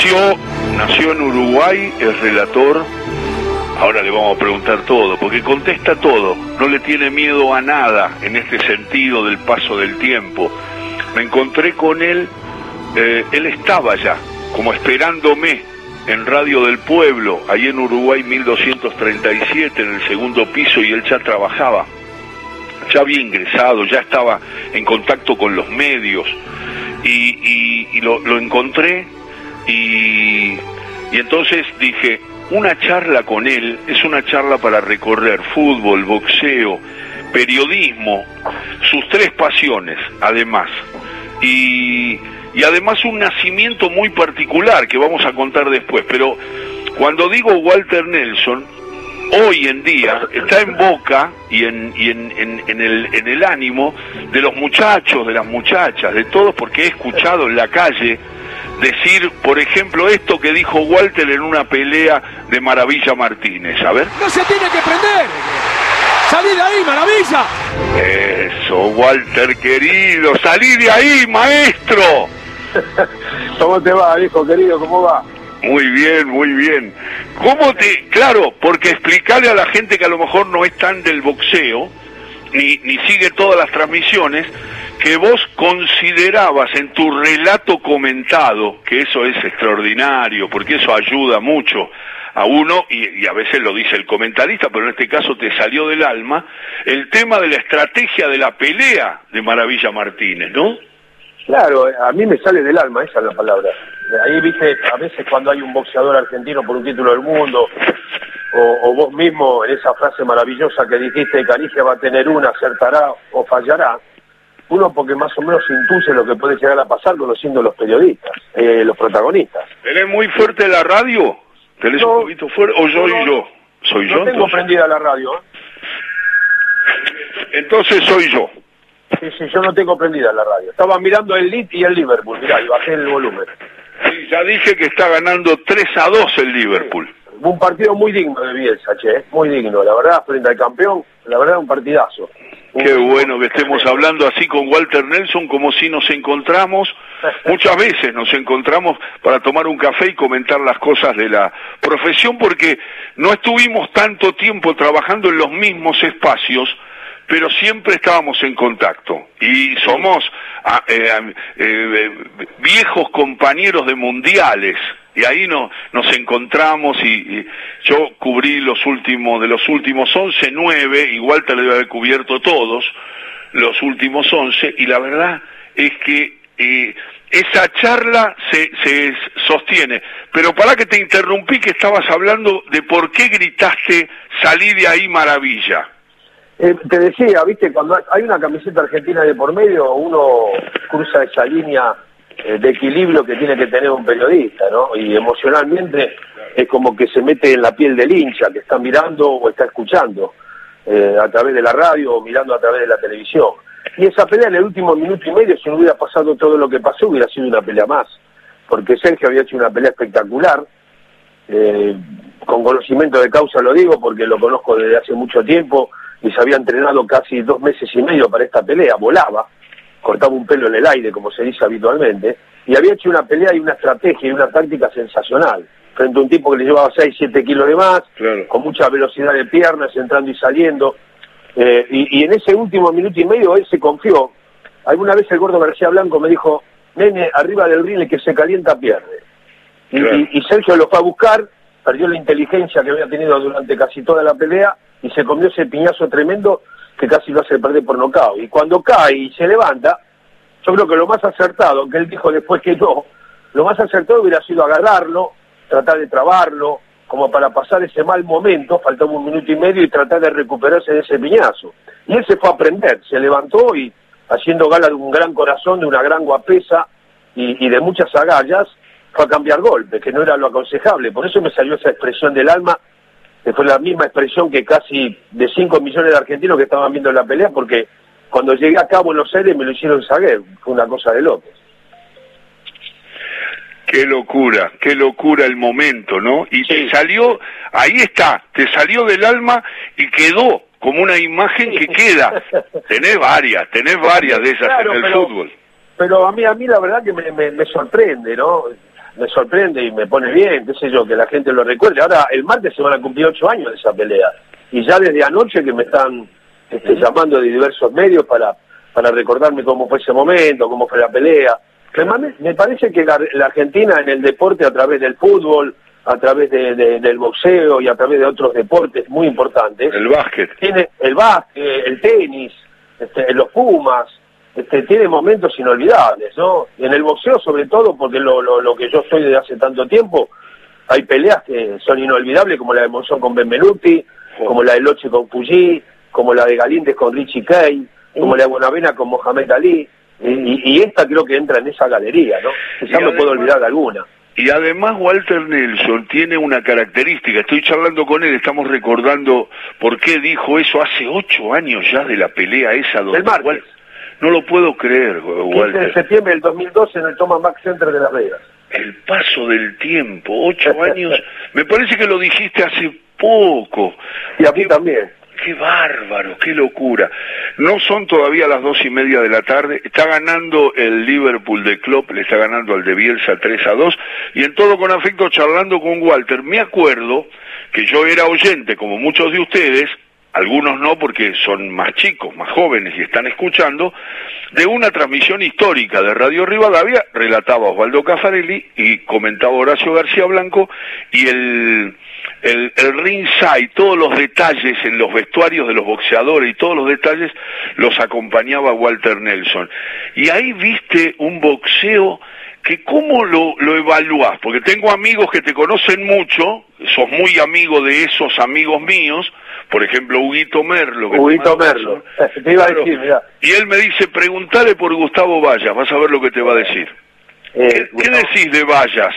nació, nació en Uruguay, es relator. Ahora le vamos a preguntar todo, porque contesta todo, no le tiene miedo a nada en este sentido del paso del tiempo. Me encontré con él, eh, él estaba ya, como esperándome en Radio del Pueblo, ahí en Uruguay 1237, en el segundo piso, y él ya trabajaba, ya había ingresado, ya estaba en contacto con los medios, y, lo, encontré, y, y entonces dije, una charla con él es una charla para recorrer fútbol, boxeo, periodismo, sus tres pasiones, además. Y y además un nacimiento muy particular que vamos a contar después. Pero cuando digo Walter Nelson, hoy en día está en boca y en, y en, en, el, en el ánimo de los muchachos, de las muchachas, de todos, porque he escuchado en la calle decir, por ejemplo, esto que dijo Walter en una pelea de Maravilla Martínez. A ver. No se tiene que prender. ¡Salí de ahí, maravilla! Eso, Walter querido, salí de ahí, maestro. ¿Cómo te va, hijo querido? ¿Cómo va? Muy bien, muy bien. ¿Cómo te...? Claro, porque explicarle a la gente que a lo mejor no es tan del boxeo, ni, ni sigue todas las transmisiones, que vos considerabas en tu relato comentado, que eso es extraordinario, porque eso ayuda mucho a uno, y, a veces lo dice el comentarista, pero en este caso te salió del alma, el tema de la estrategia de la pelea de Maravilla Martínez, ¿no? Claro, a mí me sale del alma, esa es la palabra. Ahí viste, a veces cuando hay un boxeador argentino por un título del mundo, o, vos mismo en esa frase maravillosa que dijiste, Caricia va a tener una, acertará o fallará, uno porque más o menos intuye lo que puede llegar a pasar conociendo los periodistas, eh, los protagonistas. ¿Tenés muy fuerte la radio? ¿Tenés un poquito fuerte? ¿O soy yo? ¿Soy yo? No tengo prendida la radio. ¿eh? Entonces soy yo. Sí, sí, yo no tengo prendida la radio. Estaba mirando el Leeds y el Liverpool, mirá, y bajé el volumen. Sí, ya dije que está ganando 3 a 2 el Liverpool. Un partido muy digno de Bielsa, che, muy digno, la verdad, frente al campeón, la verdad, un partidazo. Qué bueno que estemos hablando así con Walter Nelson, como si nos encontramos, muchas veces nos encontramos para tomar un café y comentar las cosas de la profesión, porque no estuvimos tanto tiempo trabajando en los mismos espacios, pero siempre estábamos en contacto y somos ah, eh, eh, viejos compañeros de mundiales y ahí no, nos encontramos y, yo cubrí los últimos de los últimos 11, 9, igual te lo debe haber cubierto todos los últimos 11 y la verdad es que eh, esa charla se, se sostiene. Pero para que te interrumpí que estabas hablando de por qué gritaste salí de ahí maravilla. Eh, te decía, viste, cuando hay una camiseta argentina de por medio, uno cruza esa línea eh, de equilibrio que tiene que tener un periodista, ¿no? Y emocionalmente es como que se mete en la piel del hincha que está mirando o está escuchando eh, a través de la radio o mirando a través de la televisión. Y esa pelea en el último minuto y medio, si no hubiera pasado todo lo que pasó, hubiera sido una pelea más. Porque Sergio había hecho una pelea espectacular, con conocimiento de causa lo digo, porque lo conozco desde hace mucho tiempo, y se había entrenado casi dos meses y medio para esta pelea, volaba, cortaba un pelo en el aire, como se dice habitualmente, y había hecho una pelea y una estrategia y una táctica sensacional, frente a un tipo que le llevaba 6, 7 kilos de más, con mucha velocidad de piernas, entrando y saliendo, eh, y, en ese último minuto y medio él se confió. Alguna vez el gordo García Blanco me dijo, nene, arriba del ring que se calienta pierde. Y, y Sergio lo fue a buscar, perdió la inteligencia que había tenido durante casi toda la pelea, y se comió ese piñazo tremendo que casi lo hace perder por nocao. Y cuando cae y se levanta, yo creo que lo más acertado, que él dijo después que no, lo más acertado hubiera sido agarrarlo, tratar de trabarlo, como para pasar ese mal momento, faltaba un minuto y medio y tratar de recuperarse de ese piñazo. Y él se fue a aprender, se levantó y haciendo gala de un gran corazón, de una gran guapesa y, y de muchas agallas, fue a cambiar golpes, que no era lo aconsejable. Por eso me salió esa expresión del alma que fue la misma expresión que casi de 5 millones de argentinos que estaban viendo la pelea, porque cuando llegué acá a Buenos Aires me lo hicieron saber, fue una cosa de locos. Qué locura, qué locura el momento, ¿no? Y te salió, ahí está, te salió del alma y quedó como una imagen que queda. tenés varias, tenés varias de esas en el fútbol. Pero a mí, a mí la verdad que me, me, me sorprende, ¿no? Me sorprende y me pone bien, qué sé yo, que la gente lo recuerde. Ahora, el martes se van a cumplir ocho años de esa pelea. Y ya desde anoche que me están este, llamando de diversos medios para, para recordarme cómo fue ese momento, cómo fue la pelea. Me, parece que la, Argentina en el deporte, a través del fútbol, a través de, del boxeo y a través de otros deportes muy importantes. El básquet. Tiene el básquet, el tenis, este, los Pumas, este, tiene momentos inolvidables, ¿no? Y en el boxeo sobre todo, porque lo, lo, lo que yo soy desde hace tanto tiempo, hay peleas que son inolvidables, como la de Monzón con Benvenuti, como la de Loche con Fuji, como la de Galíndez con Richie Kay, como la de Bonavena con Mohamed Ali, y, esta creo que entra en esa galería, ¿no? Ya no puedo olvidar de alguna. Y además Walter Nelson tiene una característica, estoy charlando con él, estamos recordando por qué dijo eso hace ocho años ya de la pelea esa. Donde, el no lo puedo creer, Walter. 15 de septiembre del 2012 en el Thomas Max Center de Las Vegas. El paso del tiempo, ocho años. Me parece que lo dijiste hace poco. Y a mí también. Qué bárbaro, qué locura. No son todavía las dos y media de la tarde. Está ganando el Liverpool de Klopp, le está ganando al de Bielsa 3 a 2. Y en todo con afecto charlando con Walter. Me acuerdo que yo era oyente, como muchos de ustedes, algunos no porque son más chicos, más jóvenes y están escuchando, de una transmisión histórica de Radio Rivadavia, relataba Osvaldo Cafarelli y comentaba Horacio García Blanco, y el, el, el ringside, todos los detalles en los vestuarios de los boxeadores y todos los detalles los acompañaba Walter Nelson. Y ahí viste un boxeo que cómo lo, lo evalúas, porque tengo amigos que te conocen mucho, sos muy amigo de esos amigos míos, por ejemplo, Huguito Merlo. Huguito Merlo, te iba a decir, mira. Y él me dice, preguntale por Gustavo Vallas, vas a ver lo que te va a decir. Eh, ¿Qué, decís de Vallas?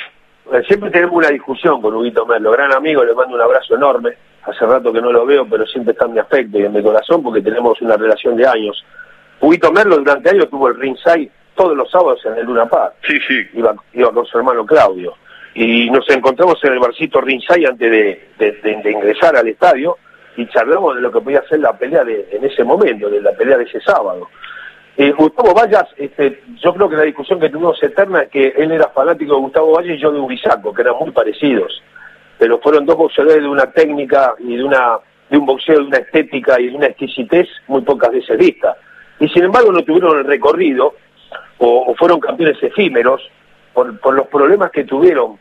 Eh, siempre tenemos una discusión con Huguito Merlo, gran amigo, le mando un abrazo enorme. Hace rato que no lo veo, pero siempre está en mi afecto y en mi corazón porque tenemos una relación de años. Huguito Merlo durante años tuvo el ringside todos los sábados en el Luna Park. Sí, sí. Iba, iba con su hermano Claudio. Y nos encontramos en el barcito ringside antes de ingresar al estadio y charlamos de lo que podía ser la pelea de, en ese momento, de la pelea de ese sábado. Eh, Gustavo Vallas, este, yo creo que la discusión que tuvimos eterna es que él era fanático de Gustavo Vallas y yo de Urizaco, que eran muy parecidos, pero fueron dos boxeadores de una técnica y de una de un boxeo de una estética y de una exquisitez muy pocas veces vista. Y sin embargo no tuvieron el recorrido o, fueron campeones efímeros por, los problemas que tuvieron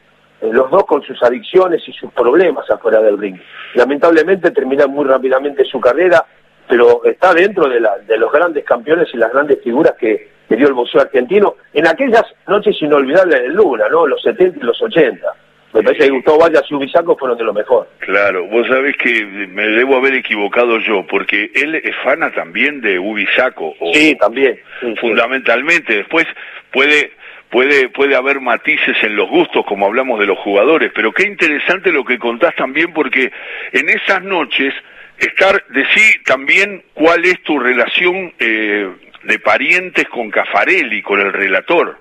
los dos con sus adicciones y sus problemas afuera del ring. Lamentablemente termina muy rápidamente su carrera, pero está dentro de, la, de los grandes campeones y las grandes figuras que, dio el boxeo argentino en aquellas noches inolvidables del Luna, ¿no? Los 70 y los 80. Me parece que Gustavo Vallas y Ubisaco fueron de lo mejor. Claro, vos sabés que me debo haber equivocado yo, porque él es fana también de Ubisaco. sí, también. fundamentalmente. Después puede puede, puede haber matices en los gustos, como hablamos de los jugadores, pero qué interesante lo que contás también, porque en esas noches, estar, decir también cuál es tu relación eh, de parientes con Cafarelli, con el relator.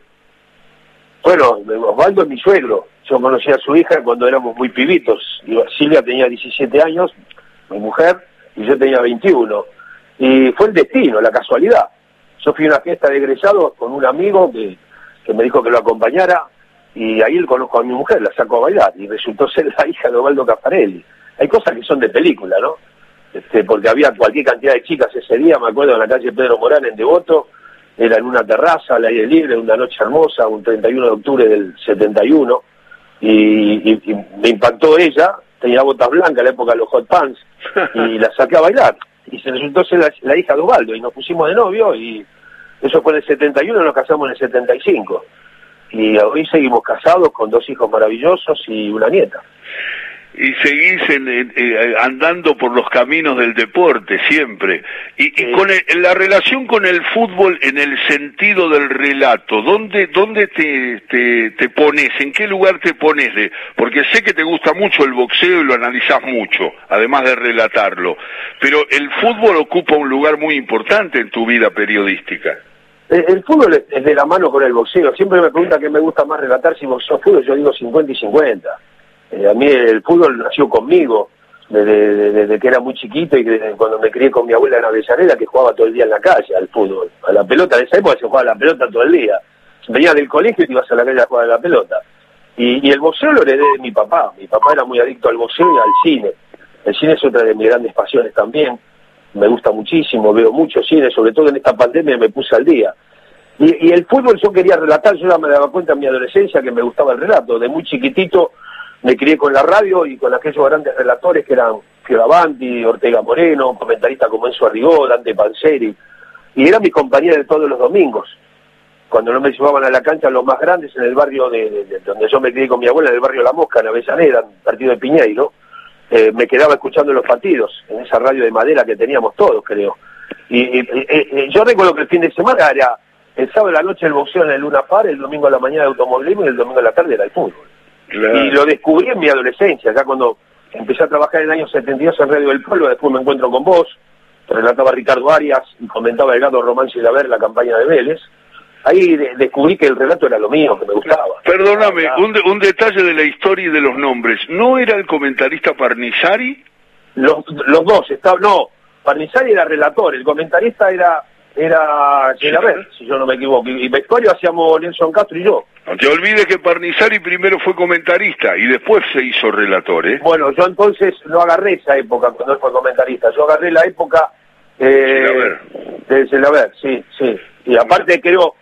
Bueno, Osvaldo es mi suegro. Yo conocí a su hija cuando éramos muy pibitos. Silvia tenía 17 años, mi mujer, y yo tenía 21. Y fue el destino, la casualidad. Yo fui a una fiesta de egresados con un amigo que que me dijo que lo acompañara y ahí él conozco a mi mujer, la saco a bailar y resultó ser la hija de Ovaldo Caffarelli. Hay cosas que son de película, ¿no? Este, porque había cualquier cantidad de chicas ese día, me acuerdo en la calle Pedro Morán en Devoto, era en una terraza al aire libre, una noche hermosa, un 31 de octubre del 71, y, y, me impactó ella, tenía botas blancas en la época de los hot pants, y la saqué a bailar, y se resultó ser la, la hija de Ovaldo, y nos pusimos de novio, y eso fue en el 71, nos casamos en el 75. Y hoy seguimos casados con dos hijos maravillosos y una nieta y seguís eh, andando por los caminos del deporte siempre. Y, con la relación con el fútbol en el sentido del relato, ¿dónde, dónde te, te, pones? ¿En qué lugar te pones? De, porque sé que te gusta mucho el boxeo y lo analizás mucho, además de relatarlo. Pero el fútbol ocupa un lugar muy importante en tu vida periodística. El, fútbol es de la mano con el boxeo. Siempre me pregunta qué me gusta más relatar si boxeo o fútbol. Yo digo 50 y 50 eh, a mí el fútbol nació conmigo, desde, que era muy chiquito y cuando me crié con mi abuela en Avellaneda, que jugaba todo el día en la calle al fútbol. A la pelota, de esa época se jugaba la pelota todo el día. Venías del colegio y te ibas a la calle a jugar a la pelota. Y el boxeo lo heredé de mi papá. Mi papá era muy adicto al boxeo y al cine. El cine es otra de mis grandes pasiones también. Me gusta muchísimo, veo mucho cine, sobre todo en esta pandemia me puse al día. Y, el fútbol yo quería relatar, yo ya me daba cuenta en mi adolescencia que me gustaba el relato. De muy chiquitito me crié con la radio y con aquellos grandes relatores que eran Fioravanti, Ortega Moreno, comentaristas como Enzo Arrigó, Dante Panzeri. Y era mi compañía de todos los domingos cuando no me llevaban a la cancha los más grandes en el barrio de, de, donde yo me crié con mi abuela, en el barrio La Mosca, en Avellaneda, partido de Piñeiro, eh, me quedaba escuchando los partidos en esa radio de madera que teníamos todos, creo. Y, y, y, yo recuerdo que el fin de semana era el sábado de la noche el boxeo en el Luna Par, el domingo a la mañana el automovilismo y el domingo a la tarde era el fútbol. Claro. Y lo descubrí en mi adolescencia, ya cuando empecé a trabajar en el año 72 en Radio del Pueblo, después me encuentro con vos, relataba Ricardo Arias y comentaba el gato Román Silaver la campaña de Vélez ahí de, descubrí que el relato era lo mío, que me gustaba. Perdóname, un, de, un, detalle de la historia y de los nombres. ¿No era el comentarista Parnizari? Los, los dos, estaba, no, Parnizari era relator, el comentarista era era Gilaver, si yo no me equivoco, y vestuario hacíamos Nelson Castro y yo. No te olvides que Parnizari primero fue comentarista y después se hizo relator, ¿eh? Bueno, yo entonces no agarré esa época cuando él fue comentarista, yo agarré la época eh, de Gilaver, sí, sí. Y aparte creo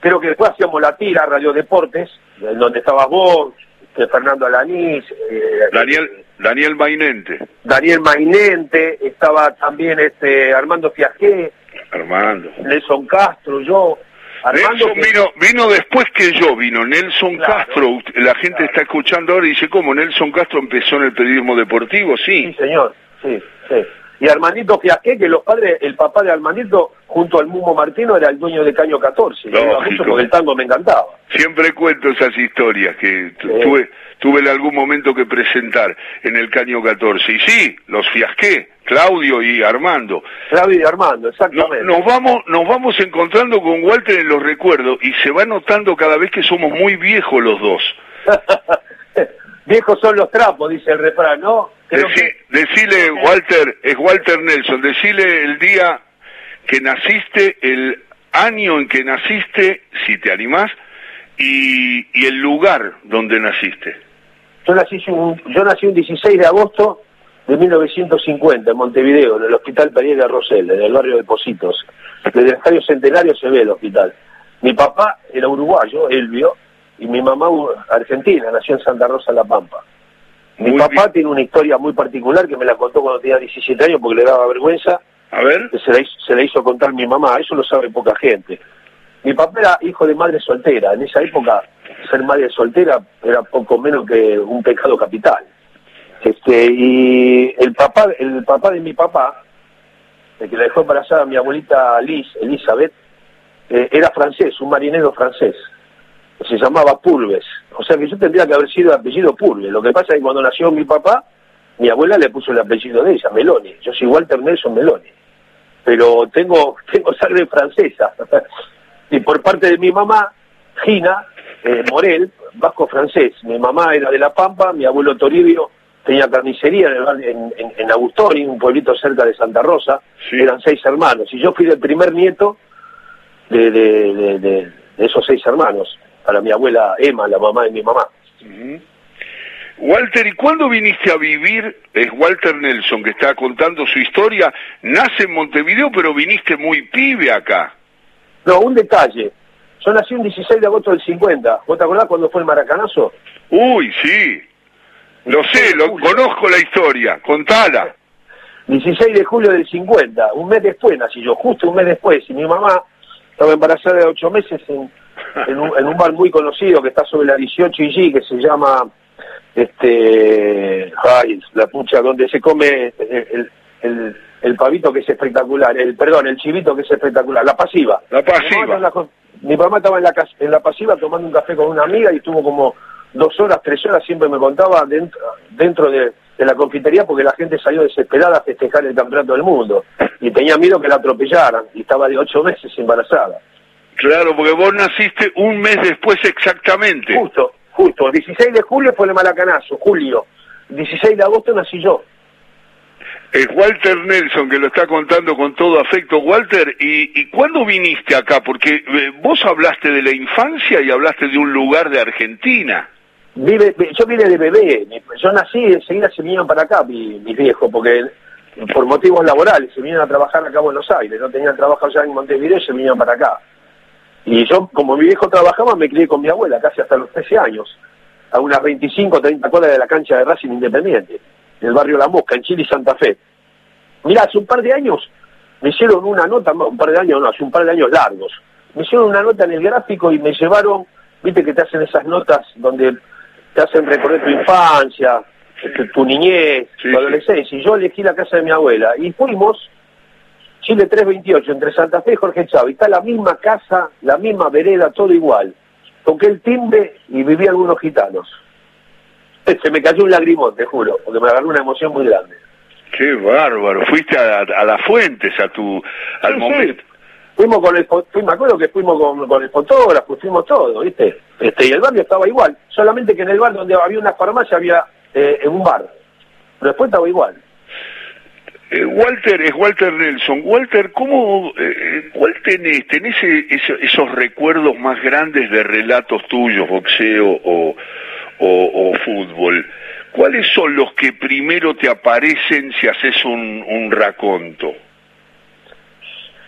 creo que después hacíamos la tira, Radio Deportes, en donde estabas vos, Fernando Alanís, eh, Daniel, Daniel Mainente. Daniel Mainente, estaba también este Armando Fiajé, Armando. Nelson Castro, yo. Armando Nelson que... vino, vino después que yo, vino Nelson claro, Castro. La gente claro. está escuchando ahora y dice, ¿cómo? Nelson Castro empezó en el periodismo deportivo, sí. Sí, señor, sí, sí y Armandito Fiasqué, que los padres, el papá de Armandito, junto al Mumo Martino, era el dueño de Caño 14. Mucho porque el tango me encantaba. Siempre cuento esas historias que tuve, tuve en algún momento que presentar en el Caño 14. Y sí, los Fiasqué, Claudio y Armando. Claudio y Armando, exactamente. Nos, nos, vamos, nos vamos encontrando con Walter en los recuerdos y se va notando cada vez que somos muy viejos los dos. viejos son los trapos, dice el refrán, ¿no? Decí, que... Decile, Walter, es Walter Nelson, decile el día que naciste, el año en que naciste, si te animás, y, y el lugar donde naciste. Yo nací, un, yo nací un 16 de agosto de 1950 en Montevideo, en el Hospital Pereira Rosell, en el barrio de Positos. Desde el Estadio Centenario se ve el hospital. Mi papá era uruguayo, Elvio, y mi mamá argentina, nació en Santa Rosa, La Pampa. Mi papá bien. tiene una historia muy particular que me la contó cuando tenía 17 años porque le daba vergüenza. A ver. Se la, hizo, se la hizo contar mi mamá, eso lo sabe poca gente. Mi papá era hijo de madre soltera. En esa época, ser madre soltera era poco menos que un pecado capital. Este, y el papá, el papá de mi papá, el que la dejó embarazada a mi abuelita Liz, Elizabeth, eh, era francés, un marinero francés se llamaba Pulves. O sea que yo tendría que haber sido el apellido Pulves. Lo que pasa es que cuando nació mi papá, mi abuela le puso el apellido de ella, Meloni. Yo soy Walter Nelson Meloni. Pero tengo, tengo sangre francesa. y por parte de mi mamá, Gina eh, Morel, vasco francés. Mi mamá era de La Pampa, mi abuelo Toribio tenía carnicería en, en, en, en Agustoni, un pueblito cerca de Santa Rosa. Sí. Eran seis hermanos. Y yo fui el primer nieto de, de, de, de esos seis hermanos para mi abuela Emma, la mamá de mi mamá. Uh -huh. Walter, ¿y cuándo viniste a vivir? Es Walter Nelson que está contando su historia. Nace en Montevideo, pero viniste muy pibe acá. No, un detalle. Yo nací un 16 de agosto del 50. ¿Vos te acordás cuando fue el maracanazo? Uy, sí. Lo sé, lo conozco la historia. Contala. 16 de julio del 50. Un mes después nací yo, justo un mes después. Y mi mamá estaba embarazada de ocho meses en en un, en un bar muy conocido que está sobre la 18 y G, que se llama, este, ay, la pucha, donde se come el, el, el, pavito que es espectacular, el, perdón, el chivito que es espectacular, la pasiva. La pasiva. Mi mamá, estaba en la, en la pasiva tomando un café con una amiga y estuvo como dos horas, tres horas, siempre me contaba dentro, dentro de, de la confitería porque la gente salió desesperada a festejar el campeonato del mundo y tenía miedo que la atropellaran y estaba de ocho meses embarazada. Claro, porque vos naciste un mes después exactamente. Justo, justo. El 16 de julio fue el malacanazo, julio. El 16 de agosto nací yo. Es Walter Nelson que lo está contando con todo afecto. Walter, ¿y, y cuándo viniste acá? Porque eh, vos hablaste de la infancia y hablaste de un lugar de Argentina. vive, yo vine de bebé, yo nací y enseguida se vinieron para acá mi, mis viejos, porque por motivos laborales se vinieron a trabajar acá a Buenos Aires, no tenían trabajo allá en Montevideo y se vinieron para acá. Y yo, como mi viejo trabajaba, me crié con mi abuela casi hasta los 13 años, a unas 25 30 cuadras de la cancha de Racing Independiente, en el barrio La Mosca, en Chile y Santa Fe. Mirá, hace un par de años me hicieron una nota, un par de años no, hace un par de años largos, me hicieron una nota en el gráfico y me llevaron, viste que te hacen esas notas donde te hacen recorrer tu infancia, tu, niñez, tu adolescencia, y yo elegí la casa de mi abuela, y fuimos, Chile 328, entre Santa Fe y Jorge Chávez, está la misma casa, la misma vereda, todo igual. Toqué el timbre y viví algunos gitanos. Se me cayó un lagrimón, te juro, porque me agarró una emoción muy grande. Qué bárbaro, fuiste a, a las fuentes, a tu, al momento. Fuimos con el, me acuerdo que fuimos con, con el fotógrafo, fuimos todo, ¿viste? Este, y el barrio estaba igual, solamente que en el bar donde había una farmacia había eh, un bar, pero después estaba igual. Eh, Walter, es Walter Nelson. Walter, ¿cómo, eh, ¿cuál tenés? ¿Tenés esos recuerdos más grandes de relatos tuyos, boxeo o, fútbol? ¿Cuáles son los que primero te aparecen si haces un, un raconto?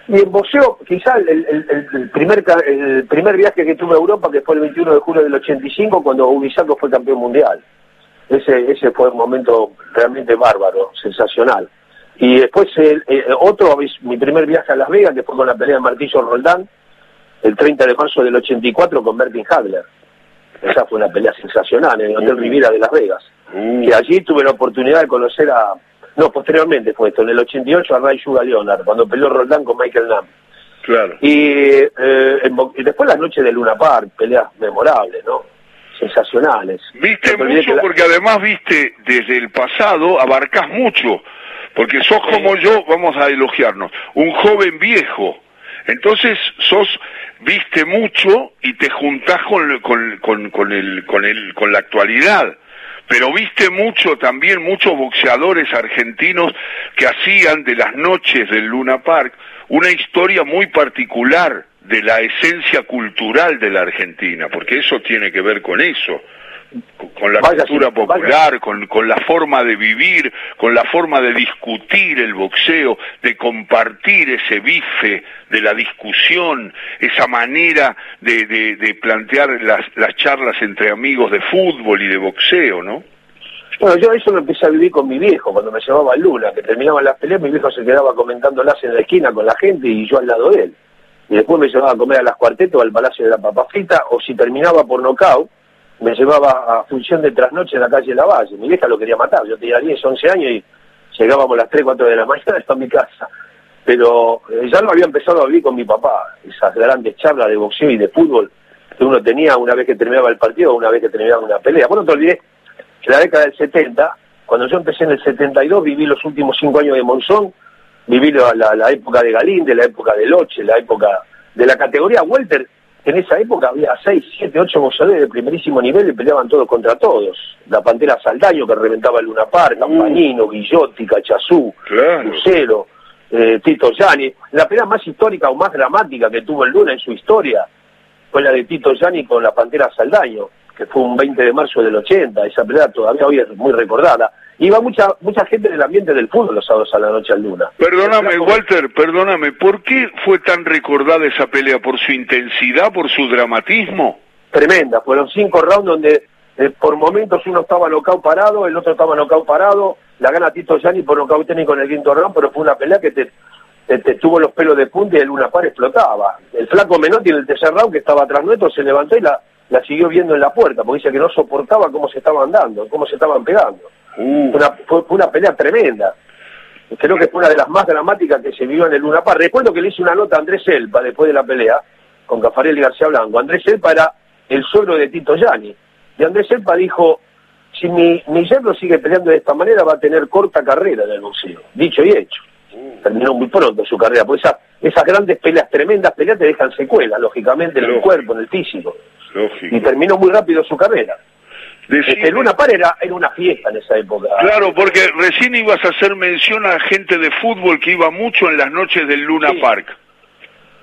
Y en boxeo, quizás el, primer, el primer viaje que tuve a Europa, que fue el 21 de julio del 85, cuando Ubisaco fue campeón mundial. Ese, ese fue un momento realmente bárbaro, sensacional. Y después el, otro, mi primer viaje a Las Vegas, que fue con la pelea de Martillo Roldán, el 30 de marzo del 84 con Bertin Hagler. Esa fue una pelea sensacional en el Hotel Riviera de Las Vegas. Y allí tuve la oportunidad de conocer a no, posteriormente fue esto, en el 88 a Ray Sugar Leonard, cuando peleó Roldán con Michael Nam. Claro. Y, eh, después la noche de Luna Park, peleas memorables, ¿no? Sensacionales. Viste mucho porque además viste desde el pasado, abarcás mucho, porque sos como yo, vamos a elogiarnos, un joven viejo. Entonces sos, viste mucho y te juntás con, con, con, con, el, con, el, con la actualidad. Pero viste mucho también muchos boxeadores argentinos que hacían de las noches del Luna Park una historia muy particular de la esencia cultural de la Argentina, porque eso tiene que ver con eso con la cultura popular, con, con la forma de vivir, con la forma de discutir el boxeo, de compartir ese bife de la discusión, esa manera de, de, plantear las, las charlas entre amigos de fútbol y de boxeo, ¿no? Bueno, yo eso lo empecé a vivir con mi viejo, cuando me llevaba a Luna, que terminaban las peleas, mi viejo se quedaba comentándolas en la esquina con la gente y yo al lado de él. Y después me llevaba a comer a las cuartetos, al Palacio de la Papa Frita, o si terminaba por nocaut, me llevaba a función de trasnoche en la calle La Valle. Mi vieja lo quería matar, yo tenía 10, 11 años y llegábamos a las 3, 4 de la mañana a mi casa. Pero eh, ya lo había empezado a vivir con mi papá, esas grandes charlas de boxeo y de fútbol que uno tenía una vez que terminaba el partido o una vez que terminaba una pelea. Bueno, te olvidé que la década del 70, cuando yo empecé en el 72, viví los últimos 5 años de Monzón, viví la, la, época de Galín, la época de Loche, la época de la categoría Welter, en esa época había seis, siete, ocho boxeadores de primerísimo nivel y peleaban todos contra todos. La Pantera Saldaño que reventaba el Luna Park, Campanino, uh. Guillotti, Cachazú, Lucero, eh, Tito Yani. La pelea más histórica o más dramática que tuvo el Luna en su historia fue la de Tito Yani con la Pantera Saldaño, que fue un 20 de marzo del 80. Esa pelea todavía hoy es muy recordada iba mucha mucha gente del ambiente del fútbol los sábados a la noche al Luna. Perdóname, Walter, perdóname, ¿por qué fue tan recordada esa pelea? ¿Por su intensidad, por su dramatismo? Tremenda, fueron cinco rounds donde eh, por momentos uno estaba nocaut parado, el otro estaba nocaut parado, la gana Tito Gianni por nocaut técnico en el quinto round, pero fue una pelea que te, te, tuvo los pelos de punta y el Luna Par explotaba. El flaco Menotti en el tercer round que estaba atrás nuestro se levantó y la, la siguió viendo en la puerta, porque dice que no soportaba cómo se estaban dando, cómo se estaban pegando. Uh. Fue, una, pelea tremenda. Creo que fue una de las más dramáticas que se vivió en el Luna Park. Recuerdo que le hice una nota a Andrés Elpa después de la pelea con Cafarel y García Blanco. Andrés Elpa era el suegro de Tito Yani. Y Andrés Elpa dijo, si mi, mi yerno sigue peleando de esta manera va a tener corta carrera en el boxeo. Dicho y hecho. Uh. Terminó muy pronto su carrera. Pues esas grandes peleas, tremendas peleas te dejan secuelas, lógicamente, en el cuerpo, en el físico. Y terminó muy rápido su carrera. El Luna Par era, una fiesta en esa época. Claro, porque recién ibas a hacer mención a gente de fútbol que iba mucho en las noches del Luna Park.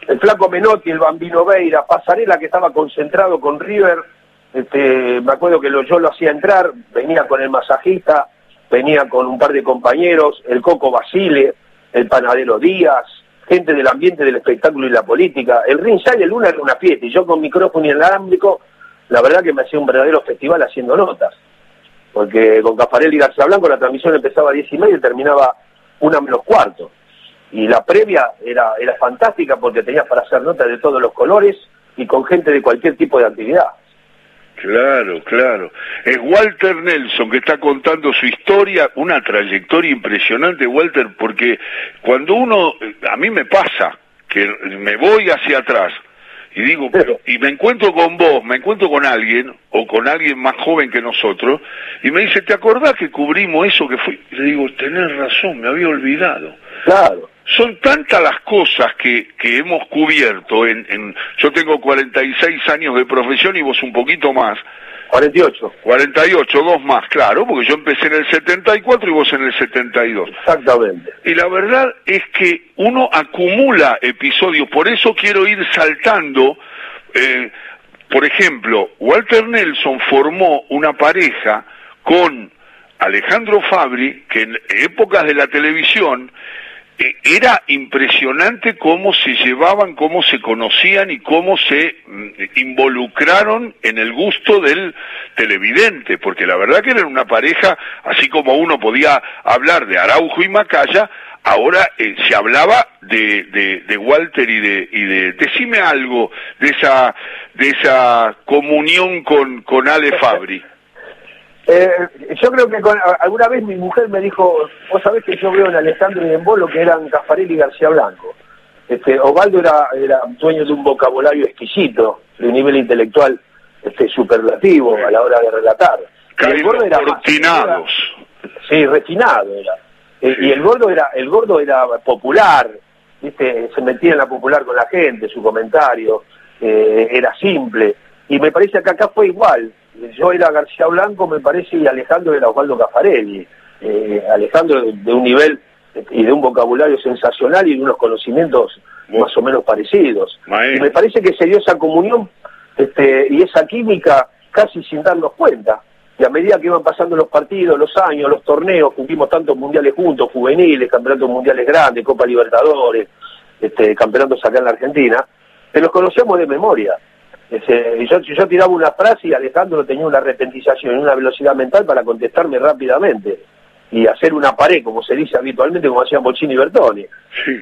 El Flaco Menotti, el Bambino Veira, Pasarela que estaba concentrado con River, este, me acuerdo que yo lo hacía entrar, venía con el masajista, venía con un par de compañeros, el Coco Basile, el panadero Díaz, gente del ambiente del espectáculo y la política. El Ringside el Luna era una fiesta y yo con micrófono inalámbrico, la verdad que me hacía un verdadero festival haciendo notas. Porque con Cafarelli y García Blanco la transmisión empezaba a diez y media y terminaba una menos cuarto. Y la previa era, era fantástica porque tenías para hacer notas de todos los colores y con gente de cualquier tipo de actividad. Claro, claro. Es Walter Nelson que está contando su historia, una trayectoria impresionante, Walter, porque cuando uno, a mí me pasa que me voy hacia atrás y digo, pero, y me encuentro con vos, me encuentro con alguien, o con alguien más joven que nosotros, y me dice, ¿te acordás que cubrimos eso que fue? Y le digo, tenés razón, me había olvidado. Claro. Son tantas las cosas que, que hemos cubierto. En, en, yo tengo 46 años de profesión y vos un poquito más. 48. 48, dos más, claro, porque yo empecé en el 74 y vos en el 72. Exactamente. Y la verdad es que uno acumula episodios, por eso quiero ir saltando. Eh, por ejemplo, Walter Nelson formó una pareja con Alejandro Fabri, que en épocas de la televisión era impresionante cómo se llevaban, cómo se conocían y cómo se mm, involucraron en el gusto del televidente, porque la verdad que eran una pareja, así como uno podía hablar de Araujo y Macaya, ahora eh, se hablaba de, de, de, Walter y de, y de decime algo de esa de esa comunión con, con Ale Fabri. Eh, yo creo que alguna vez mi mujer me dijo, vos sabés que yo veo en Alejandro y en Bolo que eran Cafarelli y García Blanco. Este, Osvaldo era, era dueño de un vocabulario exquisito, de un nivel intelectual este, superlativo a la hora de relatar. el gordo era refinados. Sí, refinado era. Eh, y el gordo era, el gordo era popular, ¿viste? se metía en la popular con la gente, su comentario eh, era simple. Y me parece que acá fue igual yo era García Blanco, me parece, y Alejandro era Osvaldo Cafarelli. Eh, Alejandro de, un nivel y de un vocabulario sensacional y de unos conocimientos más o menos parecidos. Y me parece que se dio esa comunión este, y esa química casi sin darnos cuenta. Y a medida que iban pasando los partidos, los años, los torneos, cumplimos tantos mundiales juntos, juveniles, campeonatos mundiales grandes, Copa Libertadores, este, campeonatos acá en la Argentina, que los conocíamos de memoria. Ese, yo, yo tiraba una frase y Alejandro tenía una repentización y una velocidad mental para contestarme rápidamente y hacer una pared, como se dice habitualmente, como hacían Bochini y Bertoni.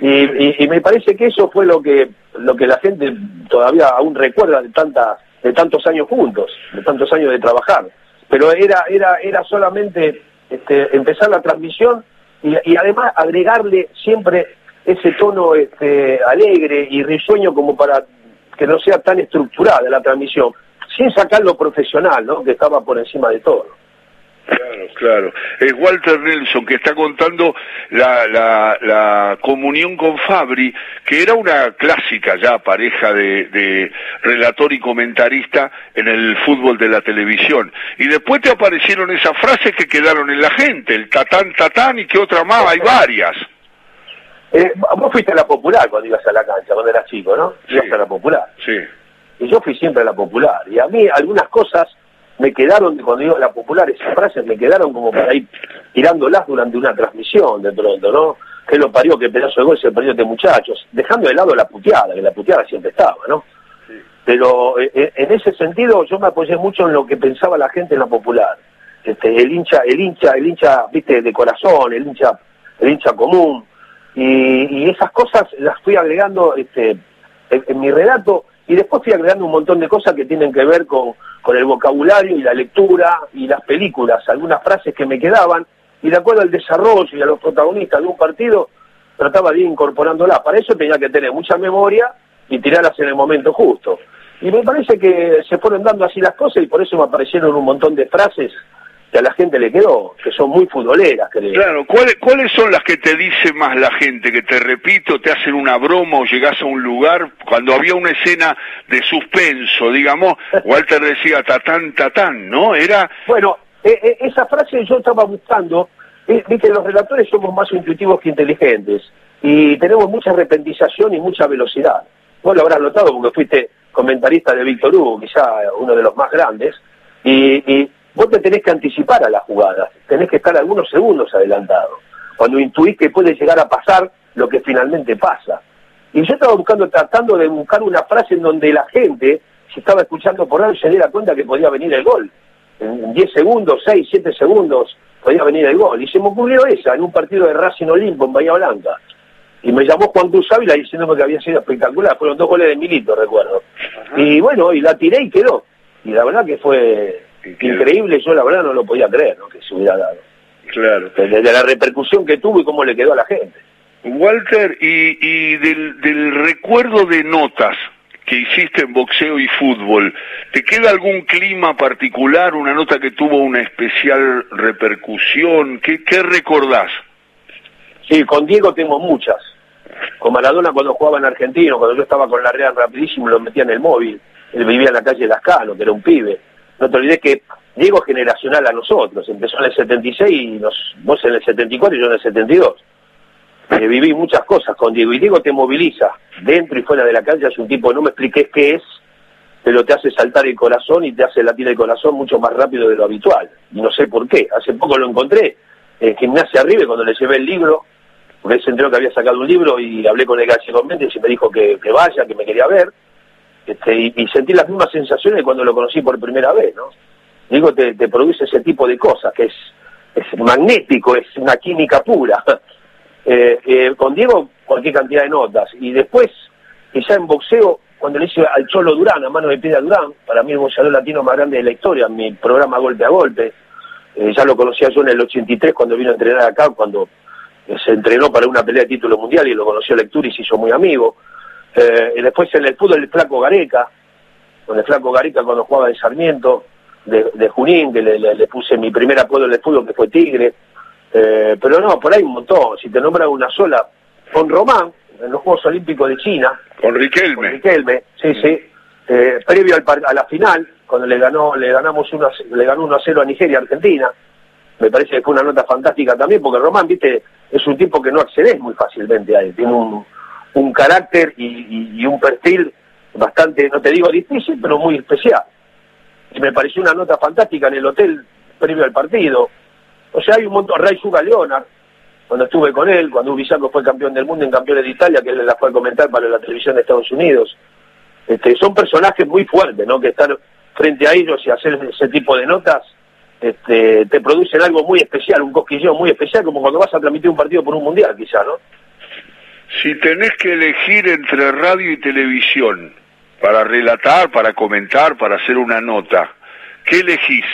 Y, me parece que eso fue lo que lo que la gente todavía aún recuerda de tantas de tantos años juntos, de tantos años de trabajar. Pero era era era solamente este, empezar la transmisión y, y además agregarle siempre ese tono este, alegre y risueño como para que no sea tan estructurada la transmisión, sin sacar lo profesional, ¿no? que estaba por encima de todo. Claro, claro. Es Walter Nelson que está contando la, la, la, comunión con Fabri, que era una clásica ya pareja de, de, relator y comentarista en el fútbol de la televisión. Y después te aparecieron esas frases que quedaron en la gente, el tatán tatán y que otra más, hay varias. Eh, vos fuiste a la popular cuando ibas a la cancha, cuando eras chico, ¿no? Sí. Ibas a la popular. Sí. Y yo fui siempre a la popular. Y a mí algunas cosas me quedaron, cuando iba a la popular, esas frases me quedaron como para ir tirándolas durante una transmisión de pronto, ¿no? Que lo parió, que pedazo de gol se perdió este muchachos. Dejando de lado la puteada, que la puteada siempre estaba, ¿no? Sí. Pero eh, eh, en ese sentido yo me apoyé mucho en lo que pensaba la gente en la popular. Este, el hincha, el hincha, el hincha, viste, de corazón, el hincha, el hincha común y, y, esas cosas las fui agregando este, en, mi relato y después fui agregando un montón de cosas que tienen que ver con, con el vocabulario y la lectura y las películas, algunas frases que me quedaban y de acuerdo al desarrollo y a los protagonistas de un partido trataba de ir incorporándolas. Para eso tenía que tener mucha memoria y tirarlas en el momento justo. Y me parece que se fueron dando así las cosas y por eso me aparecieron un montón de frases que a la gente le quedó, que son muy futboleras. Creo. Claro, ¿cuáles, ¿cuáles son las que te dice más la gente? Que te repito, te hacen una broma o llegás a un lugar, cuando había una escena de suspenso, digamos, Walter decía tatán, tatán, ¿no? Era... Bueno, eh, eh, esa frase yo estaba buscando, eh, viste, los relatores somos más intuitivos que inteligentes y tenemos mucha repentización y mucha velocidad. Vos lo habrás notado porque fuiste comentarista de Víctor Hugo, quizá uno de los más grandes, y, vos te tenés que anticipar a las jugadas, tenés que estar algunos segundos adelantado, cuando intuís que puede llegar a pasar lo que finalmente pasa. Y yo estaba buscando, tratando de buscar una frase en donde la gente, si estaba escuchando por radio, se diera cuenta que podía venir el gol. En 10 segundos, 6, 7 segundos, podía venir el gol. Y se me ocurrió esa en un partido de Racing Olimpo en Bahía Blanca. Y me llamó Juan Cruz Ávila diciéndome que había sido espectacular. Fueron dos goles de Milito, recuerdo. Y bueno, y la tiré y quedó. Y la verdad que fue increíble. Yo la verdad no lo podía creer, ¿no? Que se hubiera dado. Claro. De, la repercusión que tuvo y cómo le quedó a la gente. Walter, y, y del, del recuerdo de notas que hiciste en boxeo y fútbol, ¿te queda algún clima particular, una nota que tuvo una especial repercusión? ¿Qué, qué recordás? Sí, con Diego tengo muchas. Con Maradona cuando jugaba en Argentina, cuando yo estaba con la Real rapidísimo, lo metía en el móvil. Él vivía en la calle Lascano, que era un pibe. No te olvides que Diego es generacional a nosotros. Empezó en el 76 y nos, vos en el 74 y yo en el 72 viví muchas cosas con Diego y Diego te moviliza dentro y fuera de la cancha, es un tipo, no me expliques qué es, pero te hace saltar el corazón y te hace latir el corazón mucho más rápido de lo habitual. Y no sé por qué. Hace poco lo encontré en Gimnasia Arriba cuando le llevé el libro, porque él se enteró que había sacado un libro y hablé con el Gallego Méndez y me dijo que, vaya, que me quería ver. Este, y, sentí las mismas sensaciones cuando lo conocí por primera vez, ¿no? Digo, te, produce ese tipo de cosas, que es, es magnético, es una química pura. Eh, eh, con Diego cualquier cantidad de notas. Y después, ya en boxeo, cuando le hice al Cholo Durán, a mano de piedra Durán, para mí el boxeador latino más grande de la historia, mi programa Golpe a Golpe, eh, ya lo conocía yo en el 83 cuando vino a entrenar acá, cuando se entrenó para una pelea de título mundial y lo conoció Lectura y se hizo muy amigo. Y después en el fútbol el Flaco Gareca, con el Flaco Gareca cuando jugaba de Sarmiento, de, Junín, que le, le, puse mi primer apodo en el fútbol que fue Tigre. Eh, pero no, por ahí un montón. Si te nombran una sola, con Román, en los Juegos Olímpicos de China. Con Riquelme. Con Riquelme, sí, sí. Eh, previo al, a la final, cuando le ganó le ganamos uno, le ganó 1 a 0 a Nigeria, Argentina. Me parece que fue una nota fantástica también, porque Román, viste, es un tipo que no accedes muy fácilmente a él. Tiene un, un carácter y, y un perfil bastante, no te digo difícil, pero muy especial. Y me pareció una nota fantástica en el hotel previo al partido o sea, hay un montón, Ray Suga Leonard, cuando estuve con él, cuando Ubisaco fue campeón del mundo en campeones de Italia, que él la fue a comentar para la televisión de Estados Unidos. Este, son personajes muy fuertes, ¿no? Que estar frente a ellos y hacer ese tipo de notas este, te producen algo muy especial, un cosquilleo muy especial, como cuando vas a transmitir un partido por un mundial, quizá, ¿no? Si tenés que elegir entre radio y televisión para relatar, para comentar, para hacer una nota, ¿qué elegís?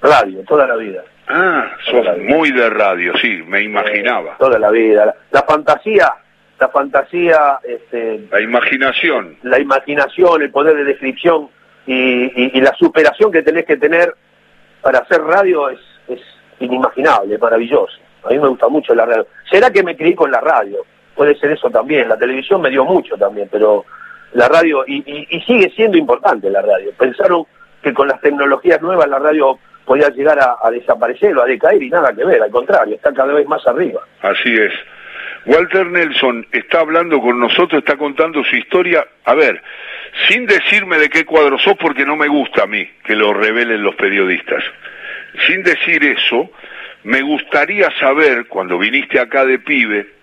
Radio, toda la vida. Ah, sos muy de radio, sí, me imaginaba. toda la vida. La, fantasía, la fantasía... Este, la imaginación. La imaginación, el poder de descripción y, la superación que tenés que tener para hacer radio es, es inimaginable, maravilloso. A mí me gusta mucho la radio. ¿Será que me crié con la radio? Puede ser eso también. La televisión me dio mucho también, pero la radio, y, sigue siendo importante la radio. Pensaron que con las tecnologías nuevas la radio podía llegar a, desaparecer o a decaer y nada que ver, al contrario, está cada vez más arriba. Así es. Walter Nelson está hablando con nosotros, está contando su historia. A ver, sin decirme de qué cuadro sos, porque no me gusta a mí que lo revelen los periodistas. Sin decir eso, me gustaría saber, cuando viniste acá de pibe,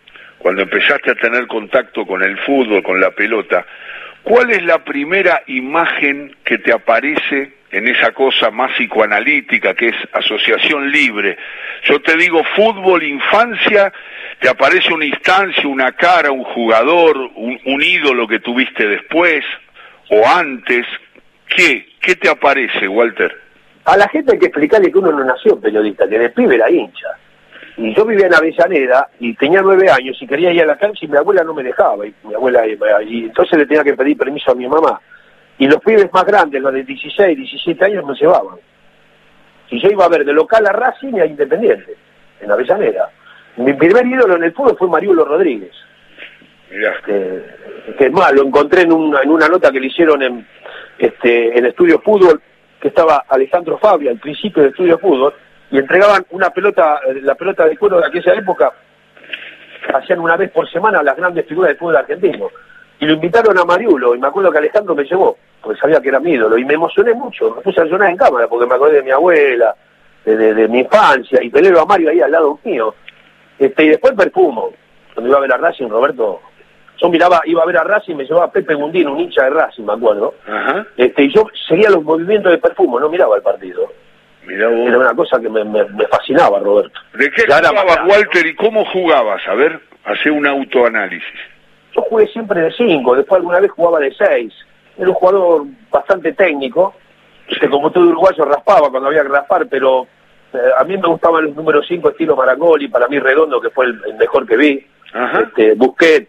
cuando empezaste a tener contacto con el fútbol, con la pelota, ¿cuál es la primera imagen que te aparece en esa cosa más psicoanalítica que es asociación libre. Yo te digo fútbol, infancia, te aparece una instancia, una cara, un jugador, un, ídolo que tuviste después o antes. ¿Qué? ¿Qué te aparece, Walter? A la gente hay que explicarle que uno no nació periodista, que de pibe era hincha. Y yo vivía en Avellaneda y tenía nueve años y quería ir a la cancha y mi abuela no me dejaba. Y mi abuela, y entonces le tenía que pedir permiso a mi mamá y los pibes más grandes, los de 16, 17 años, me llevaban. Y yo iba a ver de local a Racing y a Independiente, en Avellaneda. Mi primer ídolo en el fútbol fue Mariulo Rodríguez. Que, que, es más, lo encontré en una, en una nota que le hicieron en, este, en Estudio Fútbol, que estaba Alejandro Fabio al principio de Estudio Fútbol, y entregaban una pelota, la pelota de cuero de aquella época, hacían una vez por semana las grandes figuras del fútbol argentino y lo invitaron a Mariulo, y me acuerdo que Alejandro me llevó, porque sabía que era mi ídolo, y me emocioné mucho, me puse a llorar en cámara, porque me acordé de mi abuela, de, de, mi infancia, y peleo a Mario ahí al lado mío. Este, y después Perfumo, cuando iba a ver a Racing, Roberto, yo miraba, iba a ver a Racing, me llevaba a Pepe Gundino, un hincha de Racing, me acuerdo, Este, y yo seguía los movimientos de Perfumo, no miraba el partido. Era una cosa que me, fascinaba, Roberto. ¿De qué jugabas, Walter, y cómo jugabas? A ver, hace un autoanálisis. Yo jugué siempre de 5, después alguna vez jugaba de 6. Era un jugador bastante técnico, que como todo uruguayo raspaba cuando había que raspar, pero eh, a mí me gustaban los números 5 estilo Marangoli, para mí Redondo, que fue el, mejor que vi, este, Busquet,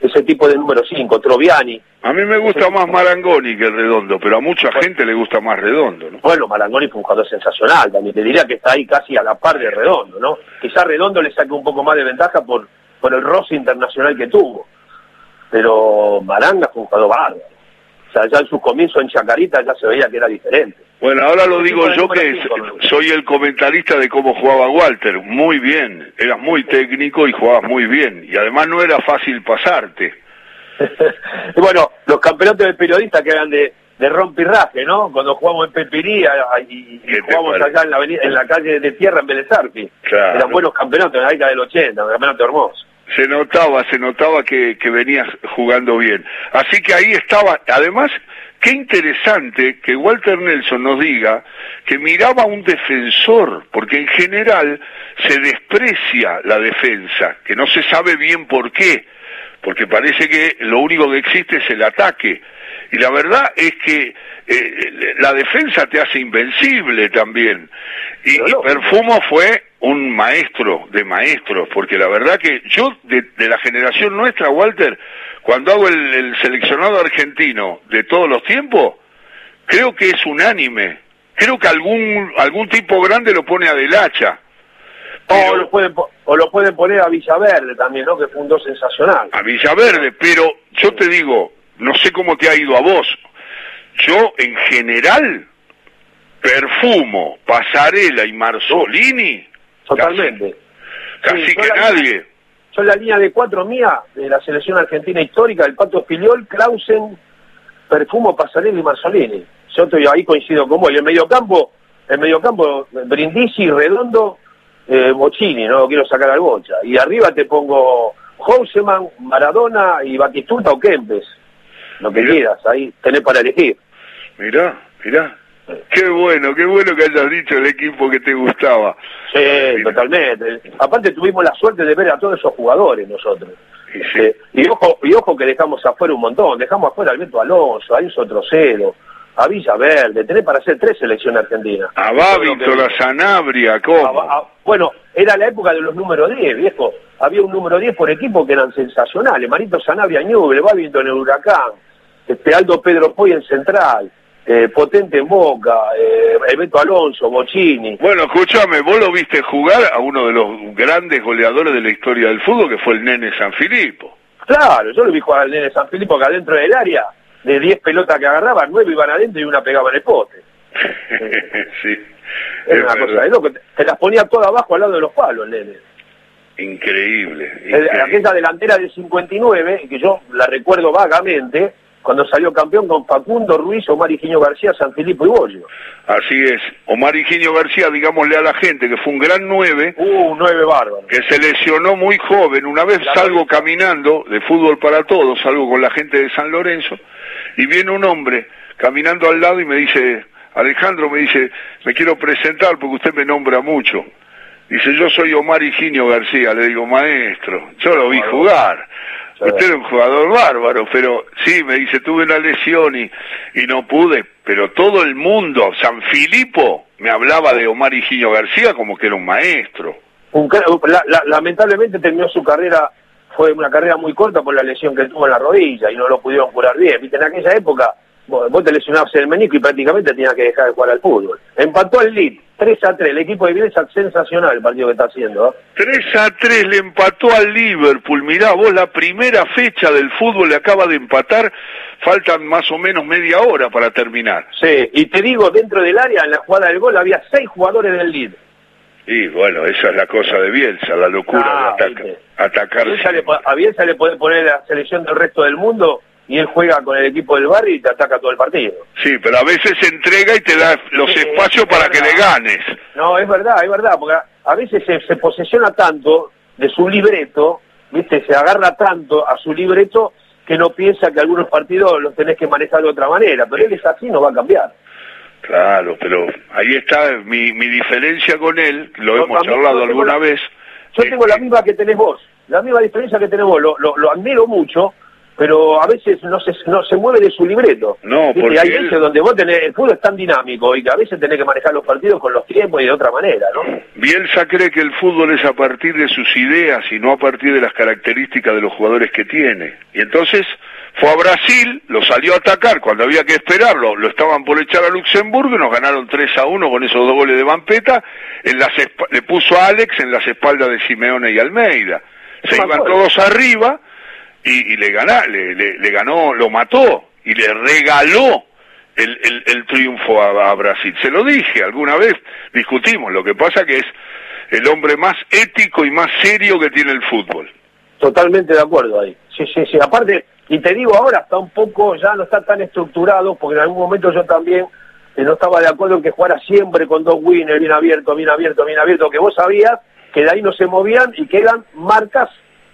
ese tipo de número 5, Troviani. A mí me gusta más Marangoni que Redondo, pero a mucha gente le gusta más Redondo, ¿no? Bueno, Marangoni fue un jugador sensacional, también te diría que está ahí casi a la par de Redondo, ¿no? Quizá Redondo le saque un poco más de ventaja por, por el roce internacional que tuvo, pero Maranga fue un jugador bárbaro. O sea, ya en sus comienzos en Chacarita ya se veía que era diferente. Bueno, ahora lo digo yo que soy el comentarista de cómo jugaba Walter. Muy bien, eras muy técnico y jugabas muy bien. Y además no era fácil pasarte. bueno, los campeonatos de periodistas que eran de, de rompirraje, ¿no? Cuando jugamos en Pepiría y, jugamos allá en la, en la calle de tierra en Belezarpi. Eran buenos campeonatos en la década del 80, un campeonato hermoso. Se notaba, se notaba que, que venías jugando bien. Así que ahí estaba, además Qué interesante que Walter Nelson nos diga que miraba a un defensor, porque en general se desprecia la defensa, que no se sabe bien por qué, porque parece que lo único que existe es el ataque. Y la verdad es que eh, la defensa te hace invencible también. Y, Perfumo fue un maestro de maestros, porque la verdad que yo, de, la generación nuestra, Walter, cuando hago el, seleccionado argentino de todos los tiempos, creo que es unánime. Creo que algún, algún tipo grande lo pone a Del Hacha. O, lo pueden, o lo pueden poner a Villaverde también, ¿no? Que fue un dos sensacional. A Villaverde, pero yo te digo, no sé cómo te ha ido a vos. Yo, en general, Perfumo, Pasarela y Marzolini Totalmente. Casi, que nadie. Son la línea de cuatro mía de la selección argentina histórica, el Pato Filiol, Clausen, Perfumo, Pasarelli y Marzolini. Yo estoy ahí coincido con vos. Y el mediocampo, el mediocampo, Brindisi, Redondo, eh, Bocini, no quiero sacar al bocha. Y arriba te pongo Houseman, Maradona y Batistuta o Kempes. Lo que quieras, ahí tenés para elegir. Mirá, mirá. Qué bueno, qué bueno que hayas dicho el equipo que te gustaba. Sí, totalmente. Aparte tuvimos la suerte de ver a todos esos jugadores nosotros. Y, este, y, ojo, y ojo que dejamos afuera un montón. Dejamos afuera al Beto Alonso, a Enzo Trocero, a Villaverde. Tenés para hacer tres selecciones argentinas. A Babington, a Sanabria, ¿cómo? bueno, era la época de los números 10, viejo. Había un número 10 por equipo que eran sensacionales. Marito Sanabria Ñuble, Babington en el Huracán, este Aldo Pedro Poy en Central. Eh, potente en Boca, eh, Beto Alonso, Bocini. Bueno, escúchame, vos lo viste jugar a uno de los grandes goleadores de la historia del fútbol, que fue el Nene San Filipo. Claro, yo lo vi jugar al Nene San Filipo que adentro del área, de 10 pelotas que agarraba, 9 iban adentro y una pegaba en el pote. sí. Era una cosa de loco, te las ponía todas abajo al lado de los palos, el Nene. Increíble. increíble. Aquella delantera del 59, que yo la recuerdo vagamente, cuando salió campeón con Facundo Ruiz, Omar Higinio García, San Filipo y Bollo. Así es. Omar Higinio García, digámosle a la gente, que fue un gran nueve. Uh, nueve bárbaro. Que se lesionó muy joven. Una vez salgo caminando, de fútbol para todos, salgo con la gente de San Lorenzo, y viene un hombre caminando al lado y me dice, Alejandro me dice, me quiero presentar porque usted me nombra mucho. Dice, yo soy Omar Higinio García, le digo, maestro, yo lo vi jugar. Usted era un jugador bárbaro, pero sí, me dice, tuve una lesión y, y no pude, pero todo el mundo, San Filipo, me hablaba de Omar Higinio García como que era un maestro. lamentablemente terminó su carrera, fue una carrera muy corta por la lesión que tuvo en la rodilla y no lo pudieron curar bien. Viste, en aquella época vos te lesionabas el menico y prácticamente tenías que dejar de jugar al fútbol. Empató el Lead, 3 a 3, el equipo de Bielsa sensacional el partido que está haciendo. 3 ¿eh? a 3 le empató al Liverpool, mirá vos la primera fecha del fútbol le acaba de empatar, faltan más o menos media hora para terminar. Sí, y te digo, dentro del área, en la jugada del gol había seis jugadores del Lead. Y bueno, esa es la cosa de Bielsa, la locura Ah, de ataca- viste. atacar. A Bielsa, le, po- a Bielsa le puede poner la selección del resto del mundo y él juega con el equipo del barrio y te ataca todo el partido. Sí, pero a veces se entrega y te da los Sí, espacios es para que le ganes. No, es verdad, es verdad, porque a- a veces se, se posesiona tanto de su libreto, ¿viste? Se agarra tanto a su libreto que no piensa que algunos partidos los tenés que manejar de otra manera, pero él es así, no va a cambiar. Claro, pero ahí está mi, mi diferencia con él, lo No, hemos charlado alguna la- vez. Yo tengo la misma que tenés vos, la misma diferencia que tenés vos, lo, lo, lo admiro mucho, pero a veces no se, no se mueve de su libreto. No, porque hay él- veces donde vos tenés, el fútbol es tan dinámico y que a veces tenés que manejar los partidos con los tiempos y de otra manera, ¿no? Bielsa cree que el fútbol es a partir de sus ideas y no a partir de las características de los jugadores que tiene. Y entonces fue a Brasil, lo salió a atacar cuando había que esperarlo, lo estaban por echar a Luxemburgo y nos ganaron 3 a 1 con esos dos goles de Vampeta, en las le puso a Alex en las espaldas de Simeone y Almeida. Se iban todos arriba y, le, gana, le, ganó, lo mató y le regaló el, el- triunfo a, Brasil. Se lo dije alguna vez, discutimos, lo que pasa que es el hombre más ético y más serio que tiene el fútbol. Totalmente de acuerdo ahí. Sí, sí, sí. Aparte, y te digo ahora, está un poco, ya no está tan estructurado, porque en algún momento yo también eh, no estaba de acuerdo en que jugara siempre con dos winners, bien abierto, bien abierto, bien abierto, que vos sabías que de ahí no se movían y que eran marcas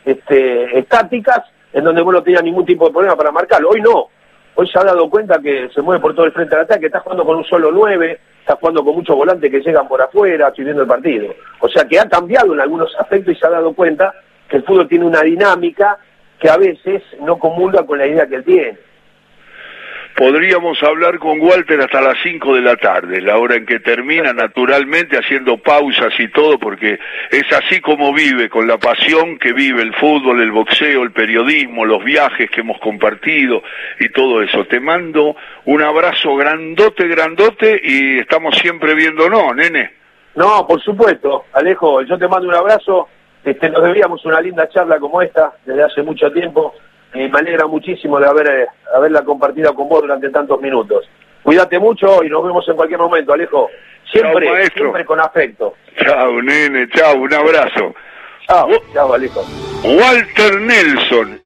este, estáticas en donde vos no tenías ningún tipo de problema para marcarlo. Hoy no. Hoy se ha dado cuenta que se mueve por todo el frente del ataque, está jugando con un solo nueve, está jugando con muchos volantes que llegan por afuera, estoy viendo el partido. O sea que ha cambiado en algunos aspectos y se ha dado cuenta que el fútbol tiene una dinámica que a veces no comulga con la idea que él tiene. Podríamos hablar con Walter hasta las 5 de la tarde, la hora en que termina, naturalmente haciendo pausas y todo, porque es así como vive, con la pasión que vive el fútbol, el boxeo, el periodismo, los viajes que hemos compartido y todo eso. Te mando un abrazo grandote, grandote y estamos siempre viéndonos, nene. No, por supuesto, Alejo, yo te mando un abrazo. Este, nos debíamos una linda charla como esta desde hace mucho tiempo. Y me alegra muchísimo de haber, eh, haberla compartida con vos durante tantos minutos. Cuídate mucho y nos vemos en cualquier momento, Alejo. Siempre, siempre con afecto. Chao, nene, chao, un abrazo. Chao, chao, Alejo. Walter Nelson.